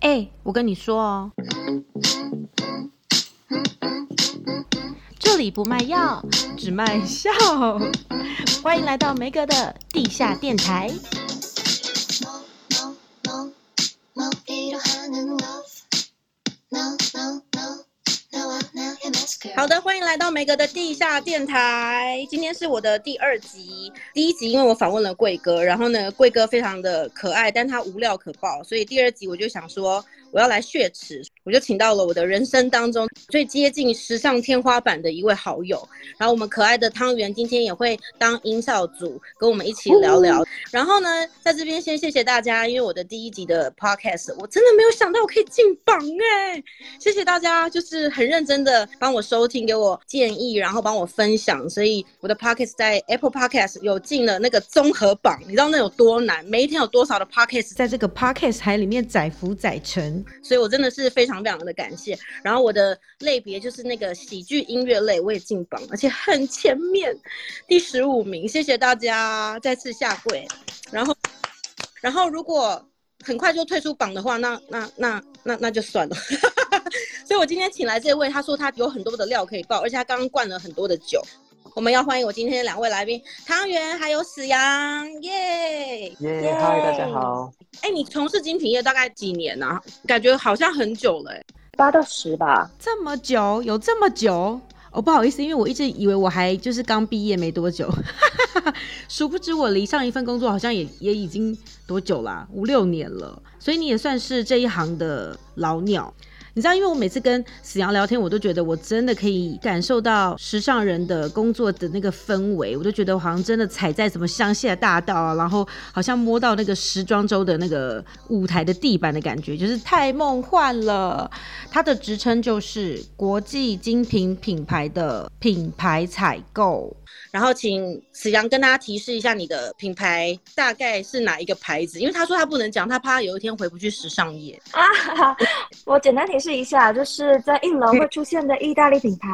哎、我跟你说哦，这里不卖药，只卖笑。欢迎来到梅格的地下电台。好的，欢迎来到梅格的地下电台。今天是我的第二集，第一集因为我访问了贵哥，然后呢，贵哥非常的可爱，但他无料可爆，所以第二集我就想说我要来血池，我就请到了我的人生当中最接近时尚天花板的一位好友，然后我们可爱的汤圆今天也会当音效组跟我们一起聊聊。然后呢，在这边先谢谢大家，因为我的第一集的 podcast 我真的没有想到我可以进榜哎，谢谢大家，就是很认真的帮我收听，给我建议，然后帮我分享，所以我的 podcast 在 Apple Podcast 有进了那个综合榜，你知道那有多难？每一天有多少的 podcast 在这个 podcast 海里面载浮载沉，所以我真的是非常非常的感谢。然后我的类别就是那个喜剧音乐类，我也进榜，而且很前面，第十五名，谢谢大家，再次下跪。然后，然后如果很快就退出榜的话，那那那那那就算了。所以我今天请来这位，他说他有很多的料可以爆，而且他刚刚灌了很多的酒。我们要欢迎我今天的两位来宾，汤圆还有史阳，耶耶，嗨，大家好。哎、欸，你从事精品业大概几年啊？感觉好像很久了、欸，八到十吧。这么久？有这么久？哦，不好意思，因为我一直以为我还就是刚毕业没多久，殊不知我离上一份工作好像也也已经多久啦、啊？五六年了，所以你也算是这一行的老鸟。你知道，因为我每次跟史阳聊天，我都觉得我真的可以感受到时尚人的工作的那个氛围，我都觉得我好像真的踩在什么香榭大道啊，然后好像摸到那个时装周的那个舞台的地板的感觉，就是太梦幻了。他的职称就是国际精品品牌的品牌采购。然后请史阳跟大家提示一下，你的品牌大概是哪一个牌子？因为他说他不能讲，他怕有一天回不去时尚业啊。我简单提示一下，就是在一楼会出现的意大利品牌，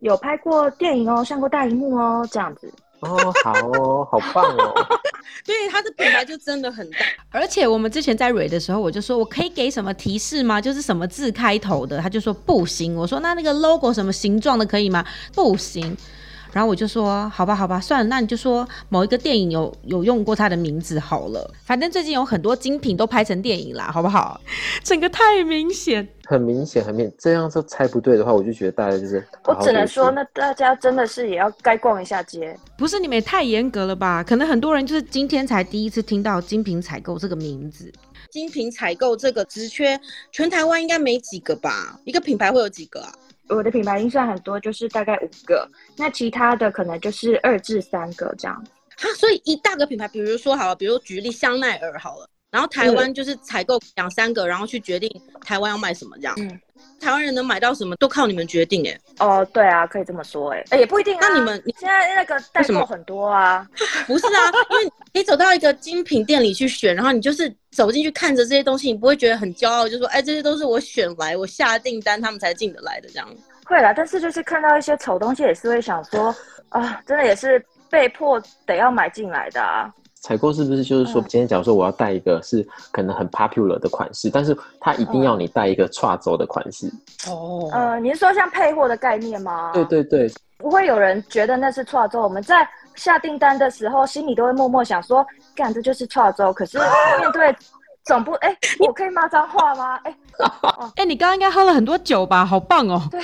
有拍过电影哦，上过大荧幕哦，这样子。哦，好哦，好棒哦。对，它的品牌就真的很大。而且我们之前在蕊的时候，我就说我可以给什么提示吗？就是什么字开头的，他就说不行。我说那那个 logo 什么形状的可以吗？不行。然后我就说，好吧，好吧，算了，那你就说某一个电影有有用过他的名字好了。反正最近有很多精品都拍成电影啦，好不好？整个太明显，很明显，很明显。这样说猜不对的话，我就觉得大家就是好好。我只能说，那大家真的是也要该逛一下街。不是你们也太严格了吧？可能很多人就是今天才第一次听到精品采购这个名字。精品采购这个职缺，全台湾应该没几个吧？一个品牌会有几个啊？我的品牌预算很多，就是大概五个，那其他的可能就是二至三个这样。哈，所以一大个品牌，比如说好了，比如举例香奈儿好了，然后台湾就是采购两三个，然后去决定台湾要卖什么这样。嗯，台湾人能买到什么都靠你们决定哎。哦，对啊，可以这么说哎，哎也不一定啊。那你们你现在那个代购很多啊？不是啊，因为你走到一个精品店里去选，然后你就是走进去看着这些东西，你不会觉得很骄傲，就说哎这些都是我选来，我下订单他们才进得来的这样。会啦，但是就是看到一些丑东西，也是会想说，啊，真的也是被迫得要买进来的啊。采购是不是就是说，今天假如说我要带一个是可能很 popular 的款式，但是他一定要你带一个跨州的款式？哦，呃，你是说像配货的概念吗？对对对，不会有人觉得那是跨州。我们在下订单的时候，心里都会默默想说，干，这就是跨州。可是面对 总部，哎，我可以骂脏话吗？哎。哎、欸，你刚刚应该喝了很多酒吧？好棒哦！对，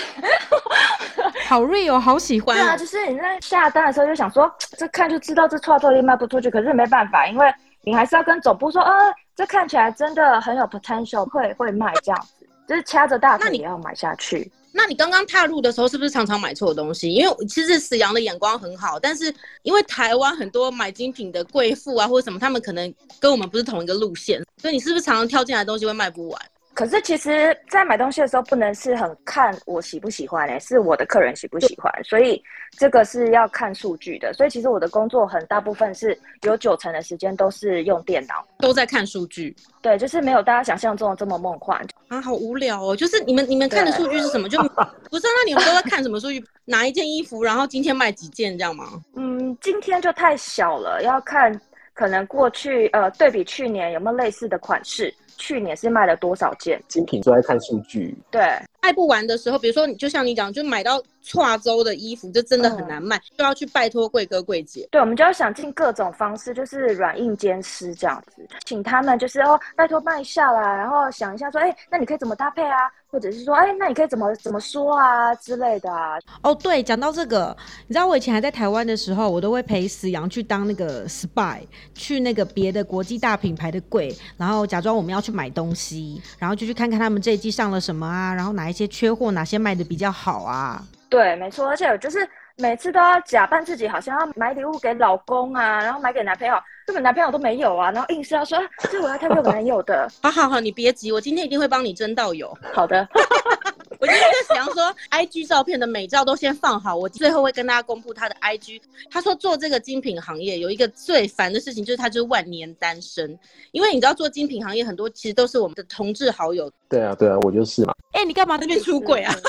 好 real，好喜欢。对啊，就是你在下单的时候就想说，这看就知道这创作力卖不出去，可是没办法，因为你还是要跟总部说，呃，这看起来真的很有 potential，会会卖这样子，就是掐着大腿也要买下去。那你刚刚踏入的时候，是不是常常买错东西？因为其实史阳的眼光很好，但是因为台湾很多买精品的贵妇啊，或者什么，他们可能跟我们不是同一个路线，所以你是不是常常挑进来的东西会卖不完？可是其实，在买东西的时候，不能是很看我喜不喜欢哎、欸，是我的客人喜不喜欢，所以这个是要看数据的。所以其实我的工作很大部分是有九成的时间都是用电脑，都在看数据。对，就是没有大家想象中的这么梦幻啊，好无聊哦。就是你们你们看的数据是什么？就不是、啊？那你们都在看什么数据？哪一件衣服，然后今天卖几件这样吗？嗯，今天就太小了，要看可能过去呃对比去年有没有类似的款式。去年是卖了多少件精品？都在看数据。对，卖不完的时候，比如说你就像你讲，就买到跨州的衣服，就真的很难卖，嗯、就要去拜托贵哥贵姐。对，我们就要想尽各种方式，就是软硬兼施这样子，请他们就是哦，拜托卖一下啦，然后想一下说，哎，那你可以怎么搭配啊？或者是说，哎，那你可以怎么怎么说啊之类的啊？哦，对，讲到这个，你知道我以前还在台湾的时候，我都会陪死羊去当那个 spy，去那个别的国际大品牌的柜，然后假装我们要去买东西，然后就去看看他们这一季上了什么啊，然后哪一些缺货，哪些卖的比较好啊？对，没错，而且就是每次都要假扮自己好像要买礼物给老公啊，然后买给男朋友。根本男朋友都没有啊，然后硬是要说这我要挑给我男友的。好好好，你别急，我今天一定会帮你争到有。好的，我今天就想说，IG 照片的美照都先放好，我最后会跟大家公布他的 IG。他说做这个精品行业有一个最烦的事情，就是他就是万年单身，因为你知道做精品行业很多其实都是我们的同志好友。对啊，对啊，我就是嘛。哎、欸，你干嘛这边出轨啊？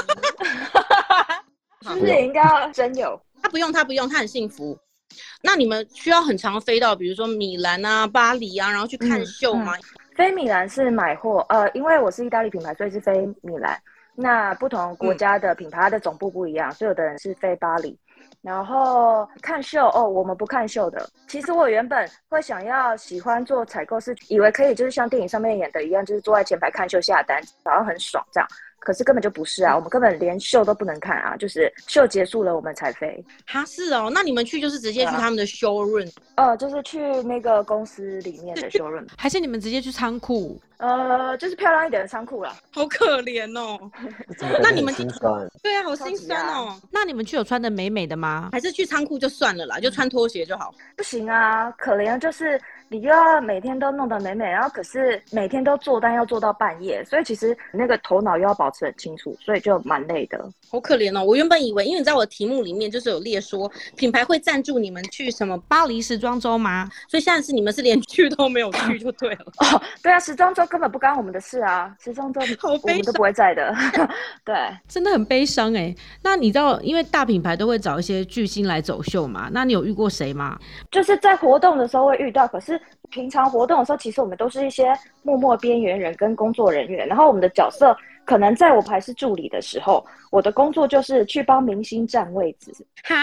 是不是也应该要真有？他不用，他不用，他很幸福。那你们需要很常飞到，比如说米兰啊、巴黎啊，然后去看秀吗？嗯嗯、飞米兰是买货，呃，因为我是意大利品牌，所以是飞米兰。那不同国家的品牌，它的总部不一样，所以有的人是飞巴黎。然后看秀哦，我们不看秀的。其实我原本会想要喜欢做采购，是以为可以就是像电影上面演的一样，就是坐在前排看秀下单，好像很爽这样。可是根本就不是啊，我们根本连秀都不能看啊，就是秀结束了我们才飞。哈，是哦，那你们去就是直接去他们的 showroom？呃，就是去那个公司里面的 showroom，还是你们直接去仓库？呃，就是漂亮一点的仓库啦。好可怜哦。那你们心酸？对啊，好心酸哦。那你们去有穿的美美的吗？还是去仓库就算了啦，就穿拖鞋就好？不行啊，可怜就是。你就要每天都弄得美美，然后可是每天都做单要做到半夜，所以其实那个头脑又要保持很清楚，所以就蛮累的。好可怜哦！我原本以为，因为你在我的题目里面就是有列说品牌会赞助你们去什么巴黎时装周吗？所以现在是你们是连去都没有去就对了。哦，对啊，时装周根本不干我们的事啊，时装周 我们都不会在的。对，真的很悲伤哎。那你知道，因为大品牌都会找一些巨星来走秀嘛？那你有遇过谁吗？就是在活动的时候会遇到，可是。平常活动的时候，其实我们都是一些默默边缘人跟工作人员。然后我们的角色可能在我还是助理的时候，我的工作就是去帮明星占位置。哈，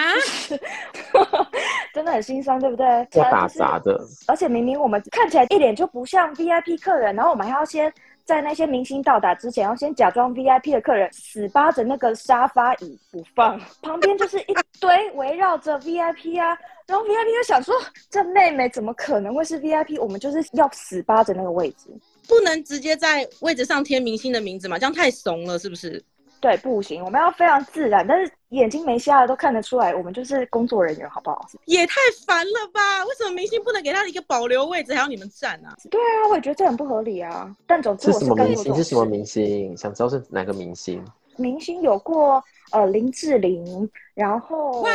真的很心酸，对不对？要打杂的，而且明明我们看起来一脸就不像 VIP 客人，然后我们还要先在那些明星到达之前，要先假装 VIP 的客人，死扒着那个沙发椅不放，旁边就是一堆围绕着 VIP 啊。然后 VIP 就想说，这妹妹怎么可能会是 VIP？我们就是要死扒着那个位置，不能直接在位置上贴明星的名字嘛？这样太怂了，是不是？对，不行，我们要非常自然，但是眼睛没瞎的都看得出来，我们就是工作人员，好不好？也太烦了吧？为什么明星不能给他一个保留位置，还要你们站啊？对啊，我也觉得这很不合理啊。但总之我是，是什么明星？是什么明星？想知道是哪个明星？明星有过呃林志玲，然后哇，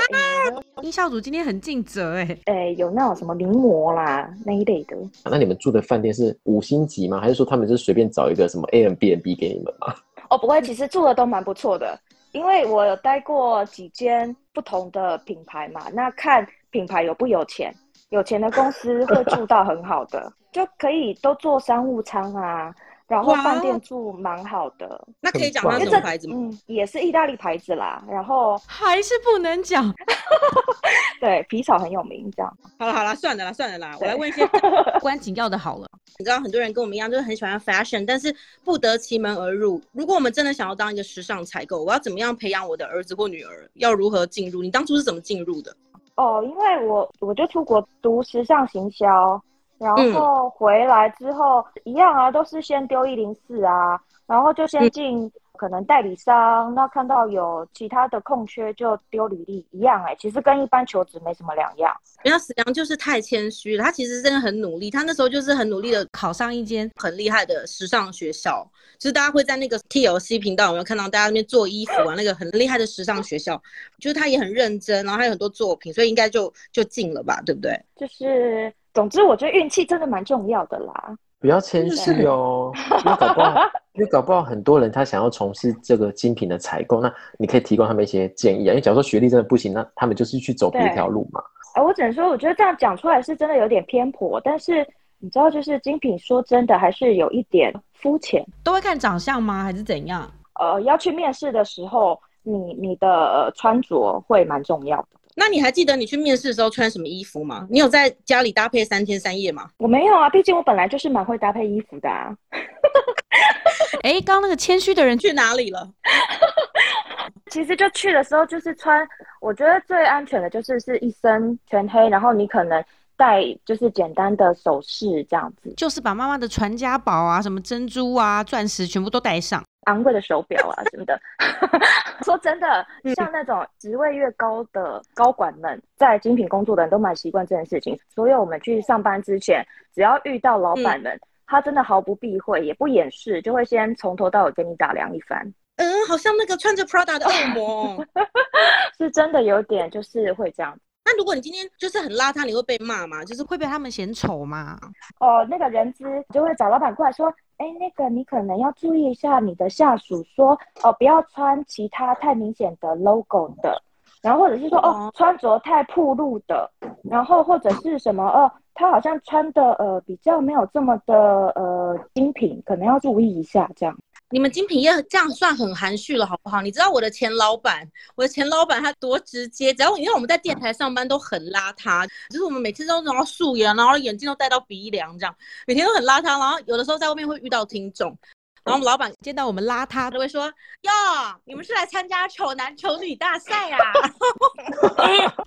音效组今天很尽责哎哎，有那种什么名模啦那一类的。啊，那你们住的饭店是五星级吗？还是说他们就随便找一个什么 Airbnb 给你们吗？哦，不会，其实住的都蛮不错的，因为我有待过几间不同的品牌嘛。那看品牌有不有钱，有钱的公司会住到很好的，就可以都坐商务舱啊。然后饭店住蛮好的，那可以讲它什么牌子吗？嗯，也是意大利牌子啦。然后 还是不能讲，对，皮草很有名，这样。好了好了，算了啦算了啦，我来问一些关紧 要的好了。你知道很多人跟我们一样，就是很喜欢 fashion，但是不得其门而入。如果我们真的想要当一个时尚采购，我要怎么样培养我的儿子或女儿？要如何进入？你当初是怎么进入的？哦，因为我我就出国读时尚行销。然后回来之后、嗯、一样啊，都是先丢一零四啊，然后就先进可能代理商，嗯、那看到有其他的空缺就丢履历，一样哎、欸，其实跟一般求职没什么两样。人家死羊就是太谦虚了，他其实真的很努力，他那时候就是很努力的考上一间很厉害的时尚学校，就是大家会在那个 TLC 频道有没有看到大家那边做衣服啊，那个很厉害的时尚学校，就是他也很认真，然后还有很多作品，所以应该就就进了吧，对不对？就是。总之，我觉得运气真的蛮重要的啦。不要谦虚哦，那搞不好 因为搞不好很多人他想要从事这个精品的采购，那你可以提供他们一些建议啊。因为假如说学历真的不行，那他们就是去走别条路嘛。啊，我只能说，我觉得这样讲出来是真的有点偏颇，但是你知道，就是精品说真的还是有一点肤浅。都会看长相吗？还是怎样？呃，要去面试的时候，你你的穿着会蛮重要的。那你还记得你去面试的时候穿什么衣服吗？你有在家里搭配三天三夜吗？我没有啊，毕竟我本来就是蛮会搭配衣服的啊。哎、欸，刚刚那个谦虚的人去哪里了？其实就去的时候就是穿，我觉得最安全的就是是一身全黑，然后你可能戴就是简单的首饰这样子，就是把妈妈的传家宝啊，什么珍珠啊、钻石全部都戴上。昂贵的手表啊 什么的，说真的，像那种职位越高的高管们，在精品工作的人都蛮习惯这件事情。所以我们去上班之前，只要遇到老板们，嗯、他真的毫不避讳，也不掩饰，就会先从头到尾跟你打量一番。嗯，好像那个穿着 Prada 的恶魔，是真的有点就是会这样。那如果你今天就是很邋遢，你会被骂吗？就是会被他们嫌丑吗？哦，那个人资就会找老板过来说。哎，那个你可能要注意一下你的下属说哦，不要穿其他太明显的 logo 的，然后或者是说哦，穿着太暴露的，然后或者是什么哦，他好像穿的呃比较没有这么的呃精品，可能要注意一下这样。你们精品业这样算很含蓄了，好不好？你知道我的前老板，我的前老板他多直接，只要因为我们在电台上班都很邋遢，就是我们每次都然后素颜，然后眼镜都戴到鼻梁这样，每天都很邋遢。然后有的时候在外面会遇到听众，然后我们老板见到我们邋遢都会说：“哟，你们是来参加丑男丑女大赛啊？”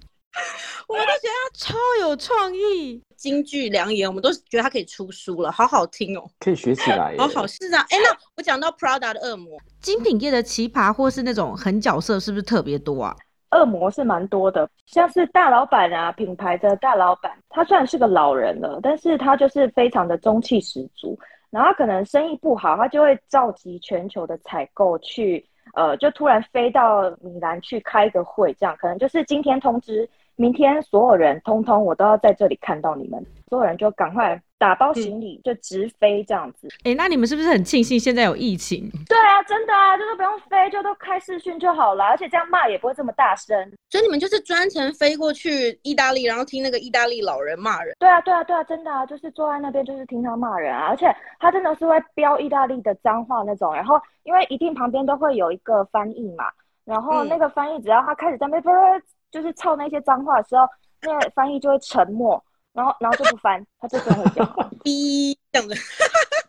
我们都觉得他超有创意，金句良言，我们都觉得他可以出书了，好好听哦，可以学起来。好好是啊，哎，那我讲到 Prada 的恶魔，精品业的奇葩或是那种狠角色，是不是特别多啊？恶魔是蛮多的，像是大老板啊，品牌的大老板，他虽然是个老人了，但是他就是非常的中气十足，然后他可能生意不好，他就会召集全球的采购去，呃，就突然飞到米兰去开个会，这样可能就是今天通知。明天所有人通通我都要在这里看到你们，所有人就赶快打包行李就直飞这样子。哎、嗯欸，那你们是不是很庆幸现在有疫情？对啊，真的啊，就是不用飞，就都开视讯就好了，而且这样骂也不会这么大声。所以你们就是专程飞过去意大利，然后听那个意大利老人骂人。对啊，对啊，对啊，真的啊，就是坐在那边就是听他骂人啊，而且他真的是会飙意大利的脏话那种。然后因为一定旁边都会有一个翻译嘛，然后那个翻译只要他开始在那边。嗯就是操那些脏话的时候，那个翻译就会沉默，然后然后就不翻，他就真的会讲话，哔这样的，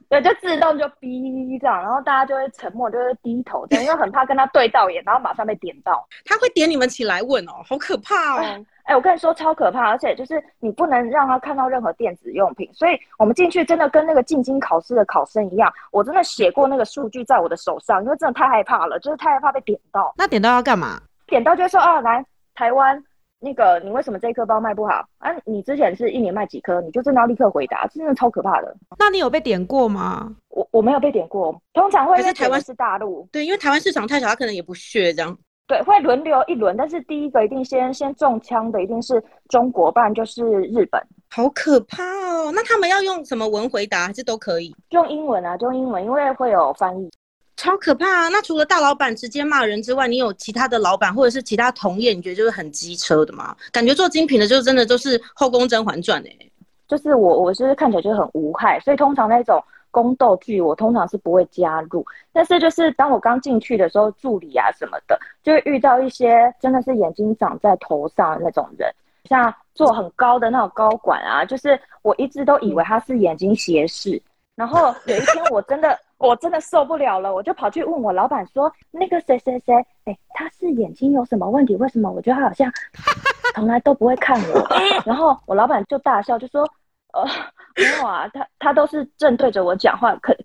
对，就自动就哔这样，然后大家就会沉默，就会低头这样，因为很怕跟他对到眼，然后马上被点到。他会点你们起来问哦，好可怕哦！哎、欸，我跟你说超可怕，而且就是你不能让他看到任何电子用品，所以我们进去真的跟那个进京考试的考生一样，我真的写过那个数据在我的手上，因为真的太害怕了，就是太害怕被点到。那点到要干嘛？点到就会说啊，来。台湾那个，你为什么这一颗包卖不好啊？你之前是一年卖几颗？你就真的要立刻回答，真的超可怕的。那你有被点过吗？我我没有被点过，通常会在台湾是大陆，对，因为台湾市场太小，他可能也不屑这样。对，会轮流一轮，但是第一个一定先先中枪的一定是中国，不然就是日本。好可怕哦！那他们要用什么文回答，还是都可以？用英文啊，就用英文，因为会有翻译。超可怕啊！那除了大老板直接骂人之外，你有其他的老板或者是其他同业，你觉得就是很机车的吗？感觉做精品的，就是真的都是后宫甄嬛传哎。就是我，我是看起来就很无害，所以通常那种宫斗剧，我通常是不会加入。但是就是当我刚进去的时候，助理啊什么的，就会遇到一些真的是眼睛长在头上那种人，像做很高的那种高管啊，就是我一直都以为他是眼睛斜视，然后有一天我真的。我真的受不了了，我就跑去问我老板说：“那个谁谁谁，哎，他是眼睛有什么问题？为什么我觉得他好像从来都不会看我？” 然后我老板就大笑，就说：“呃，没有啊，他他都是正对着我讲话。可”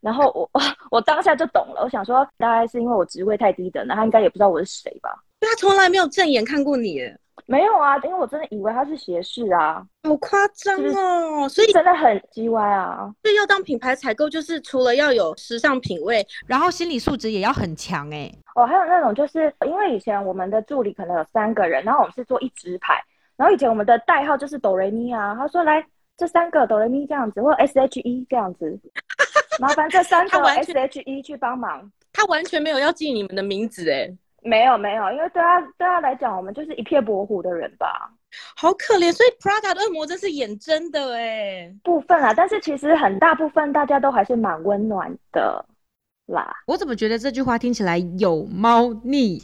然后我 我当下就懂了，我想说大概是因为我职位太低等，那他应该也不知道我是谁吧？他从来没有正眼看过你。没有啊，因为我真的以为他是斜视啊，好夸张哦，所以真的很叽歪啊。所以要当品牌采购，就是除了要有时尚品味，然后心理素质也要很强哎、欸。哦，还有那种就是因为以前我们的助理可能有三个人，然后我们是做一支牌，然后以前我们的代号就是哆瑞咪啊，他说来这三个哆瑞咪这样子，或 S H E 这样子。麻烦这三个 S H E 去帮忙。他完全没有要记你们的名字哎，没有没有，因为对他对他来讲，我们就是一片模糊的人吧。好可怜，所以 Prada 的恶魔真是演真的哎，部分啊，但是其实很大部分大家都还是蛮温暖的啦。我怎么觉得这句话听起来有猫腻？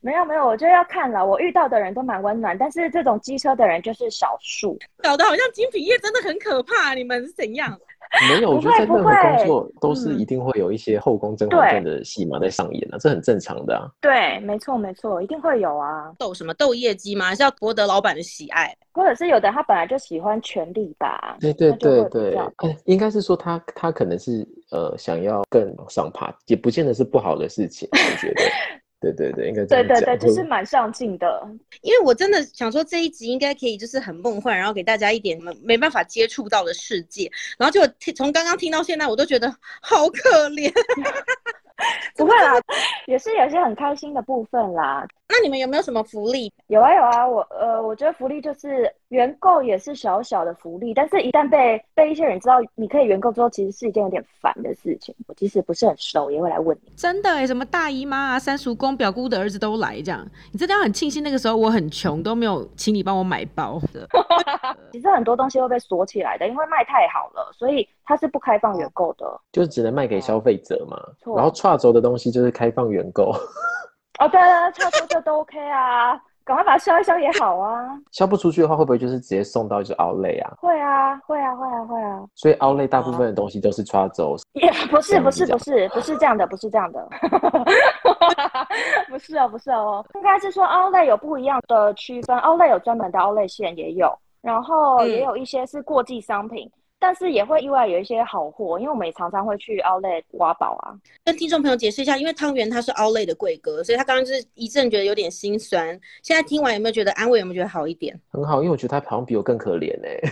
没有没有，我觉得要看了。我遇到的人都蛮温暖，但是这种机车的人就是少数，搞得好像精品业真的很可怕。你们是怎样？没有，我觉得在任何工作都是一定会有一些后宫甄嬛传的戏码在上演的，啊，这很正常的啊。对，没错没错，一定会有啊。斗什么斗业绩吗？是要博得老板的喜爱，或者是有的他本来就喜欢权力吧？对对对对，应该是说他他可能是呃想要更上爬，也不见得是不好的事情，我觉得。对对对，应该对对对，就是蛮上进的。因为我真的想说这一集应该可以就是很梦幻，然后给大家一点没没办法接触到的世界，然后就从刚刚听到现在，我都觉得好可怜。不会啦，也是有些很开心的部分啦。那你们有没有什么福利？有啊有啊，我呃，我觉得福利就是原购也是小小的福利，但是一旦被被一些人知道你可以原购之后，其实是一件有点烦的事情。我即使不是很熟，也会来问你。真的哎，什么大姨妈啊、三叔公、表姑的儿子都来这样，你真的要很庆幸那个时候我很穷，都没有请你帮我买包的。其实很多东西会被锁起来的，因为卖太好了，所以它是不开放原购的，就是只能卖给消费者嘛。然后跨轴的东西就是开放原购。哦，对啊，差不多这都 OK 啊，赶快把它消一消也好啊。消不出去的话，会不会就是直接送到就 Outlet 啊？会啊，会啊，会啊，会啊。所以 Outlet 大部分的东西都是跨州。也不是，不是，不是，不是这样的，不是这样的。不是哦，不是哦，应该是说 Outlet 有不一样的区分，Outlet 有专门的 Outlet 线也有，然后也有一些是过季商品。嗯但是也会意外有一些好货，因为我们也常常会去 Outlet 挖宝啊。跟听众朋友解释一下，因为汤圆他是 Outlet 的贵哥，所以他刚刚就是一阵觉得有点心酸。现在听完有没有觉得安慰？有没有觉得好一点？很好，因为我觉得他好像比我更可怜哎、欸。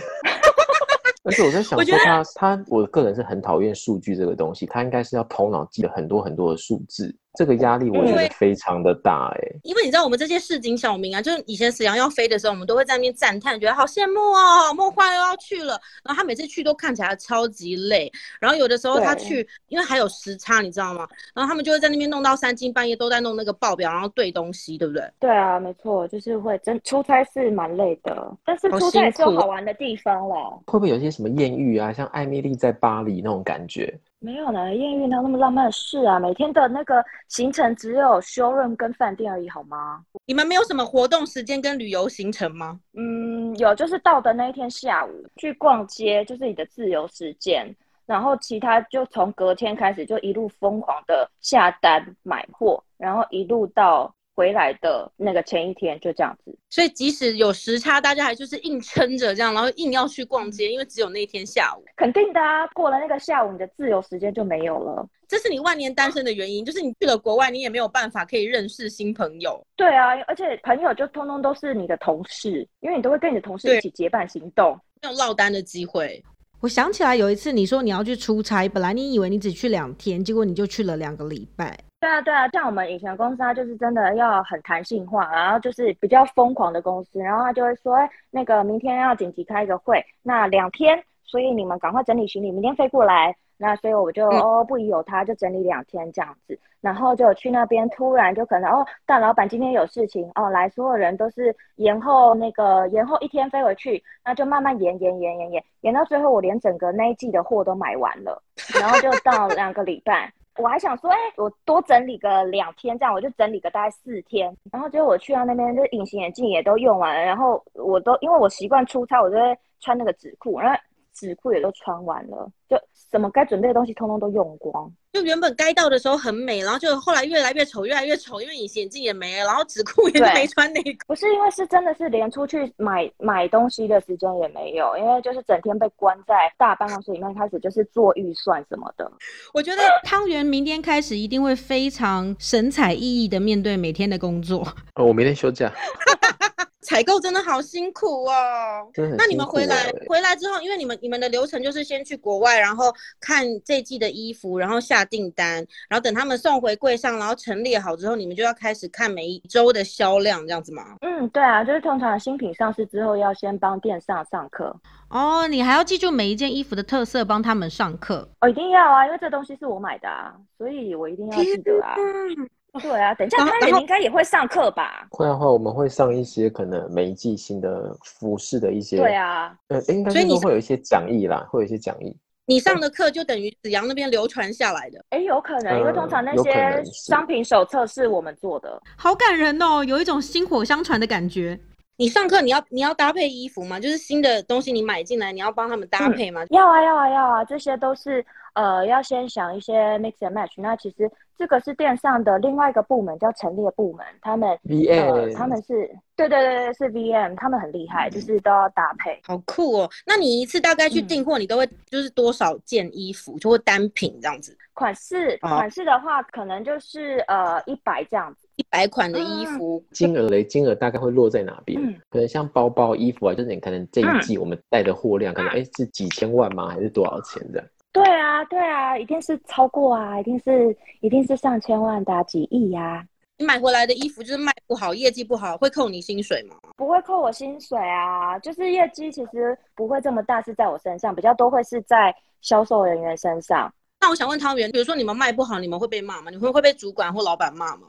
而且我在想说他，他他，我个人是很讨厌数据这个东西，他应该是要头脑记得很多很多的数字。这个压力我觉得非常的大哎、欸，因为你知道我们这些市井小民啊，就是以前沈阳要飞的时候，我们都会在那边赞叹，觉得好羡慕哦，好梦幻又要去了。然后他每次去都看起来超级累，然后有的时候他去，因为还有时差，你知道吗？然后他们就会在那边弄到三更半夜，都在弄那个报表，然后对东西，对不对？对啊，没错，就是会真出差是蛮累的，但是出差也是有好玩的地方了。会不会有些什么艳遇啊，像艾米丽在巴黎那种感觉？没有呢，艳遇哪有那么浪漫的事啊？每天的那个行程只有 showroom 跟饭店而已，好吗？你们没有什么活动时间跟旅游行程吗？嗯，有，就是到的那一天下午去逛街，就是你的自由时间。然后其他就从隔天开始就一路疯狂的下单买货，然后一路到。回来的那个前一天就这样子，所以即使有时差，大家还就是硬撑着这样，然后硬要去逛街，因为只有那一天下午。肯定的啊，过了那个下午，你的自由时间就没有了。这是你万年单身的原因，就是你去了国外，你也没有办法可以认识新朋友。对啊，而且朋友就通通都是你的同事，因为你都会跟你的同事一起结伴行动，没有落单的机会。我想起来有一次，你说你要去出差，本来你以为你只去两天，结果你就去了两个礼拜。对啊，对啊，像我们以前公司，它就是真的要很弹性化，然后就是比较疯狂的公司，然后他就会说，哎，那个明天要紧急开一个会，那两天，所以你们赶快整理行李，明天飞过来。那所以我就、嗯、哦不疑有他，就整理两天这样子，然后就去那边，突然就可能哦，大老板今天有事情哦，来，所有人都是延后那个延后一天飞回去，那就慢慢延延延延延，延到最后我连整个那一季的货都买完了，然后就到两个礼拜。我还想说，哎、我多整理个两天，这样我就整理个大概四天。然后结果我去到那边，就隐形眼镜也都用完了，然后我都因为我习惯出差，我就会穿那个纸裤，然后纸裤也都穿完了，就什么该准备的东西通通都用光。就原本该到的时候很美，然后就后来越来越丑，越来越丑，因为隐形眼镜也没了，然后纸裤也没穿内裤。不是因为是真的是连出去买买东西的时间也没有，因为就是整天被关在大办公室里面，开始就是做预算什么的。我觉得汤圆明天开始一定会非常神采奕奕的面对每天的工作。哦，我明天休假。采购真的好辛苦哦。那你们回来、欸、回来之后，因为你们你们的流程就是先去国外，然后看这季的衣服，然后下订单，然后等他们送回柜上，然后陈列好之后，你们就要开始看每一周的销量，这样子吗？嗯，对啊，就是通常新品上市之后，要先帮店上上课。哦，你还要记住每一件衣服的特色，帮他们上课。哦，一定要啊，因为这东西是我买的啊，所以我一定要记得啊。对啊，等一下他们应该也会上课吧？会的话，我们会上一些可能每一季新的服饰的一些。对啊，呃，应该说会有一些讲义啦，会有一些讲义。你上的课就等于子扬那边流传下来的。哎，有可能，因为通常那些商品手册是我们做的。好感人哦，有一种薪火相传的感觉。你上课你要你要搭配衣服吗？就是新的东西你买进来，你要帮他们搭配吗？嗯，要啊要啊要啊，这些都是。呃，要先想一些 mix and match。那其实这个是电商的另外一个部门，叫陈列部门。他们 VM，呃，他们是对对对对，是 VM，他们很厉害，就是都要搭配。好酷哦！那你一次大概去订货，你都会就是多少件衣服，就会单品这样子？款式款式的话，可能就是呃一百这样子，一百款的衣服。金额嘞？金额大概会落在哪边？可能像包包、衣服啊，就是你可能这一季我们带的货量，可能哎是几千万吗？还是多少钱这样？对啊，对啊，一定是超过啊，一定是，一定是上千万的、啊、几亿呀、啊！你买回来的衣服就是卖不好，业绩不好，会扣你薪水吗？不会扣我薪水啊，就是业绩其实不会这么大，是在我身上，比较多会是在销售人员身上。那我想问汤圆，比如说你们卖不好，你们会被骂吗？你们会被主管或老板骂吗？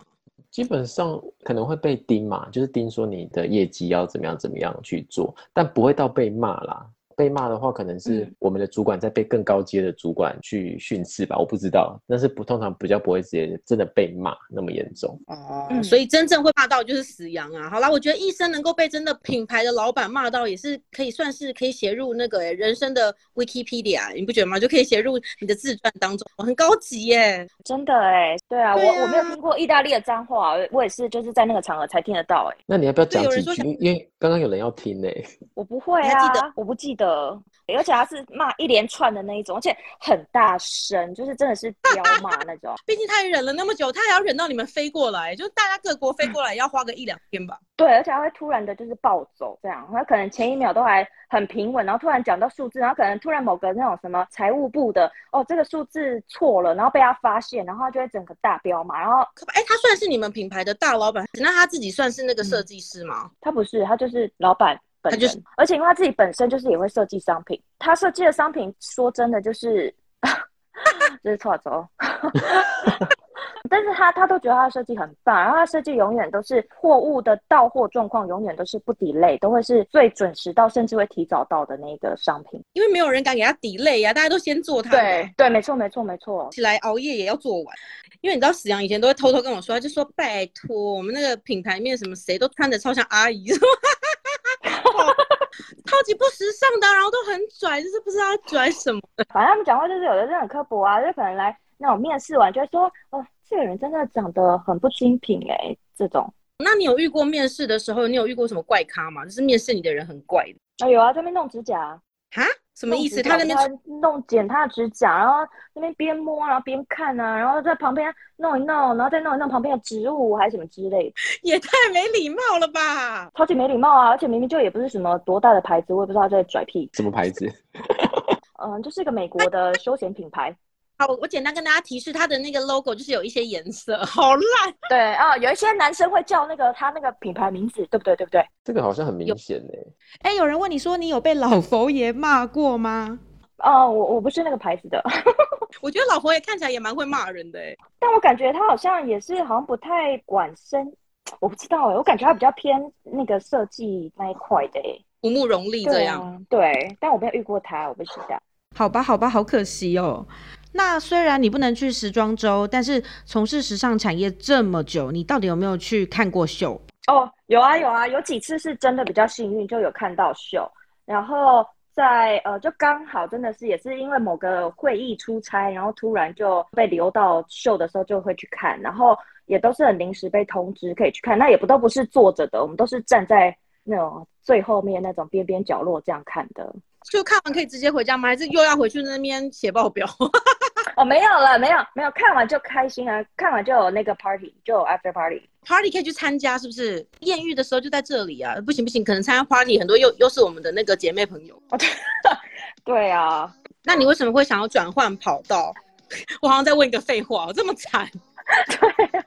基本上可能会被盯嘛，就是盯说你的业绩要怎么样怎么样去做，但不会到被骂啦。被骂的话，可能是我们的主管在被更高阶的主管去训斥吧，我不知道。但是不通常比较不会直接真的被骂那么严重哦、嗯。所以真正会骂到就是死羊啊。好啦，我觉得一生能够被真的品牌的老板骂到，也是可以算是可以写入那个、欸、人生的 Wikipedia，你不觉得吗？就可以写入你的自传当中，很高级耶、欸。真的哎、欸，对啊，我我没有听过意大利的脏话，我也是就是在那个场合才听得到哎、欸。那你要不要讲几句？因为刚刚有人要听呢、欸。我不会啊，我不记得。而且他是骂一连串的那一种，而且很大声，就是真的是彪骂那种。毕竟他也忍了那么久，他还要忍到你们飞过来，就是大家各国飞过来要花个一两天吧。对，而且他会突然的就是暴走这样，他可能前一秒都还很平稳，然后突然讲到数字，然后可能突然某个那种什么财务部的哦，这个数字错了，然后被他发现，然后他就会整个大彪嘛。然后哎，他算是你们品牌的大老板，那他自己算是那个设计师吗？嗯，他不是，他就是老板。他就是，而且因为他自己本身就是也会设计商品，他设计的商品说真的就是，就是错走，但是他他都觉得他的设计很棒，然后他设计永远都是货物的到货状况永远都是不 delay，都会是最准时到，甚至会提早到的那个商品，因为没有人敢给他 delay 呀、啊，大家都先做他。对对，没错没错没错，起来熬夜也要做完，因为你知道史阳以前都会偷偷跟我说，他就说拜托我们那个品牌里面什么谁都穿的超像阿姨。超级不时尚的，然后都很拽，就是不知道拽什么。反正他们讲话就是有的是很刻薄啊，就可能来那种面试完就会说，哦，这个人真的长得很不精品哎、欸，这种。那你有遇过面试的时候，你有遇过什么怪咖吗？就是面试你的人很怪的。啊有啊，这边弄指甲。哈？什么意思？他那边弄剪他的指甲，然后那边边摸然后边看啊，然后在旁边弄一弄，然后再弄一弄旁边的植物还是什么之类的，也太没礼貌了吧！超级没礼貌啊！而且明明就也不是什么多大的牌子，我也不知道他在拽屁。什么牌子？嗯，就是一个美国的休闲品牌。好，我简单跟大家提示，它的那个 logo 就是有一些颜色，好烂。对啊、哦，有一些男生会叫那个他那个品牌名字，对不对？对不对？这个好像很明显呢。哎，有人问你说，你有被老佛爷骂过吗？哦，我我不是那个牌子的。我觉得老佛爷看起来也蛮会骂人的哎，但我感觉他好像也是好像不太管身，我不知道哎，我感觉他比较偏那个设计那一块的哎，吴慕荣利这样。对，对，但我没有遇过他，我不知道。好吧，好吧，好可惜哦。那虽然你不能去时装周，但是从事时尚产业这么久，你到底有没有去看过秀？哦，有啊有啊，有几次是真的比较幸运，就有看到秀。然后在呃，就刚好真的是也是因为某个会议出差，然后突然就被留到秀的时候就会去看，然后也都是很临时被通知可以去看，那也不都不是坐着的，我们都是站在那种最后面那种边边角落这样看的。就看完可以直接回家吗？还是又要回去那边写报表？哦，没有了，没有，没有，看完就开心啊！看完就有那个 party，就有 after party。party 可以去参加，是不是？艳遇的时候就在这里啊！不行不行，可能参加 party 很多又又是我们的那个姐妹朋友。哦，对，对啊。那你为什么会想要转换跑道？我好像在问一个废话，这么惨。对，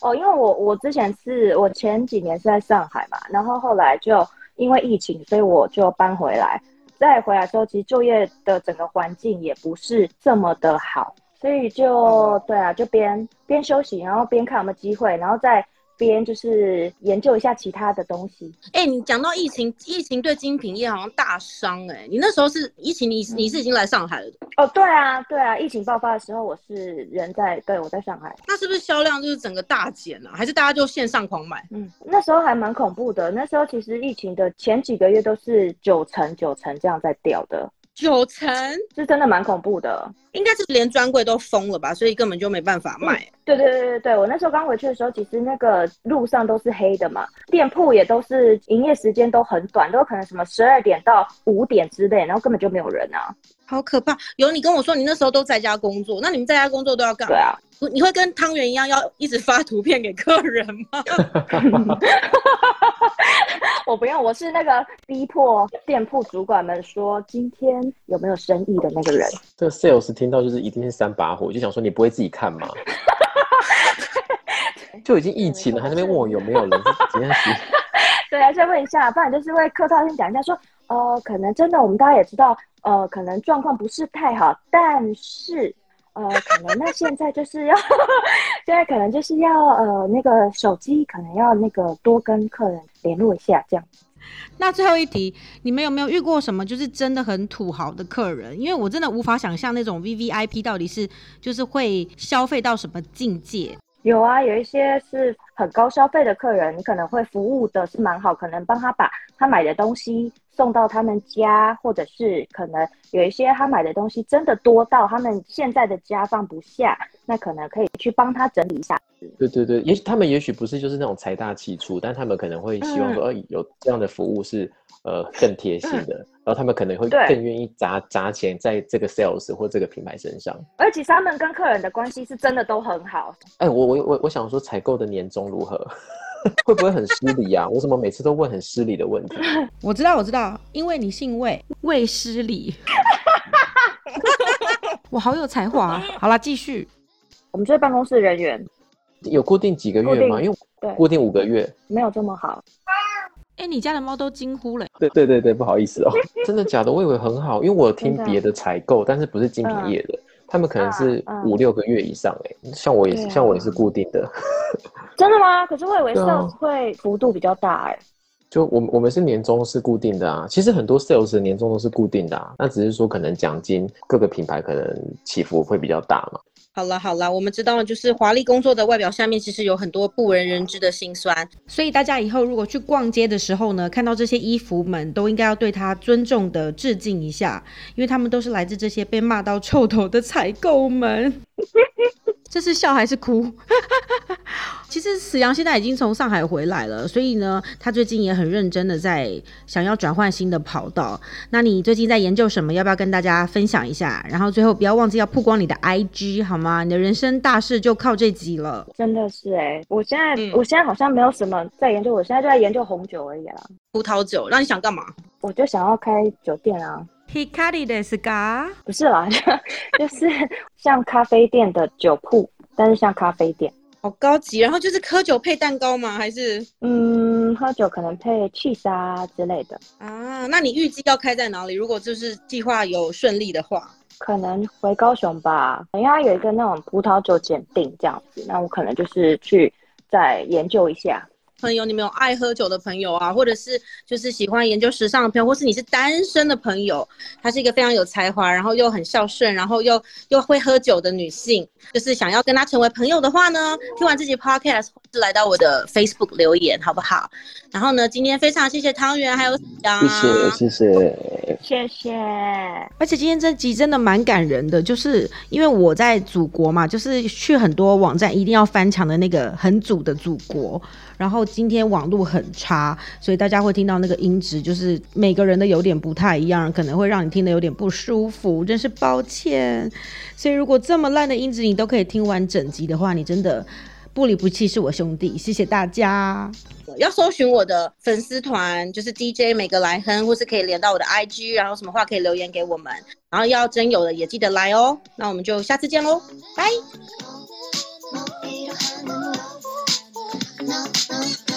哦，因为我我之前是我前几年是在上海嘛，然后后来就因为疫情，所以我就搬回来。再回来之后，其实就业的整个环境也不是这么的好，所以就对啊，就边边休息，然后边看有没有机会，然后再。边就是研究一下其他的东西。哎、欸，你讲到疫情，疫情对精品业好像大伤哎、欸。你那时候是疫情，你你是已经来上海了？哦，对啊，对啊，疫情爆发的时候，我是人在，对，我在上海。那是不是销量就是整个大减啊？还是大家就线上狂买？嗯，那时候还蛮恐怖的。那时候其实疫情的前几个月都是九成九成这样在掉的。九成这真的蛮恐怖的，应该是连专柜都封了吧，所以根本就没办法卖。嗯、对对对对对，我那时候刚回去的时候，其实那个路上都是黑的嘛，店铺也都是营业时间都很短，都可能什么十二点到五点之类，然后根本就没有人啊，好可怕。有你跟我说你那时候都在家工作，那你们在家工作都要干嘛？对啊，你会跟汤圆一样要一直发图片给客人吗？我不用，我是那个逼迫店铺主管们说今天有没有生意的那个人。这个 sales 听到就是一定是三把火，就想说你不会自己看吗？就已经疫情了，还在那边问我有没有人，这件事。对啊，再问一下，不然就是会客套先讲一下说，说呃，可能真的我们大家也知道，呃，可能状况不是太好，但是呃，可能那现在就是要，现在可能就是要呃，那个手机可能要那个多跟客人。联络一下，这样。那最后一题，你们有没有遇过什么就是真的很土豪的客人？因为我真的无法想象那种 VVIP 到底是就是会消费到什么境界。有啊，有一些是很高消费的客人，你可能会服务的是蛮好，可能帮他把他买的东西送到他们家，或者是可能有一些他买的东西真的多到他们现在的家放不下，那可能可以去帮他整理一下。对对对，也许他们也许不是就是那种财大气粗，但他们可能会希望说，呃、嗯，有这样的服务是呃更贴心的，嗯，然后他们可能会更愿意砸砸钱在这个 sales 或这个品牌身上。而且他们跟客人的关系是真的都很好。哎，我我我我想说，采购的年终如何？会不会很失礼啊？我怎么每次都问很失礼的问题？我知道我知道，因为你姓魏，魏失礼。我好有才华，啊。好啦，继续。我们这办公室人员。有固定几个月吗？因为对，固定五个月，没有这么好。哎、欸，你家的猫都惊呼了。对对对对，不好意思哦。真的假的？我以为很好，因为我有听别的采购，但是不是精品业的，嗯、他们可能是五六个月以上。哎、嗯，像我也是，像我也是固定的。真的吗？可是我以为 sales 会幅度比较大。哎，就我们我们是年终是固定的啊。其实很多 sales 的年终都是固定的啊，那只是说可能奖金各个品牌可能起伏会比较大嘛。好了好了，我们知道了，就是华丽工作的外表下面，其实有很多不为人知的辛酸。所以大家以后如果去逛街的时候呢，看到这些衣服们，都应该要对他尊重的致敬一下，因为他们都是来自这些被骂到臭头的采购们。这是笑还是哭？其实史阳现在已经从上海回来了，所以呢，他最近也很认真的在想要转换新的跑道。那你最近在研究什么？要不要跟大家分享一下？然后最后不要忘记要曝光你的 IG 好吗？你的人生大事就靠这集了。真的是哎、欸，我现在、嗯、我现在好像没有什么在研究，我现在就在研究红酒而已啦。葡萄酒，那你想干嘛？我就想要开酒店啊。Hikari ですか？不是啦，就是像咖啡店的酒铺，但是像咖啡店， 好高级。然后就是喝酒配蛋糕吗？还是嗯，喝酒可能配 cheese 啊之类的啊？那你预计要开在哪里？如果就是计划有顺利的话，可能回高雄吧，因为它有一个那种葡萄酒检定这样子，那我可能就是去再研究一下。朋友，你们有爱喝酒的朋友啊，或者是就是喜欢研究时尚的朋友，或是你是单身的朋友，她是一个非常有才华，然后又很孝顺，然后又又会喝酒的女性，就是想要跟她成为朋友的话呢，听完这集 podcast 或是来到我的 Facebook 留言，好不好？然后呢，今天非常谢谢汤圆，还有谢谢谢谢谢谢，而且今天这集真的蛮感人的，就是因为我在祖国嘛，就是去很多网站一定要翻墙的那个很祖的祖国。然后今天网路很差所以大家会听到那个音质就是每个人都有点不太一样可能会让你听的有点不舒服真是抱歉。所以如果这么烂的音质你都可以听完整集的话你真的不离不弃是我兄弟谢谢大家。要搜寻我的粉丝团就是 dj 每个来哼或是可以连到我的 ig 然后什么话可以留言给我们。然后要真有的也记得来哦。那我们就下次见喽拜。no, no.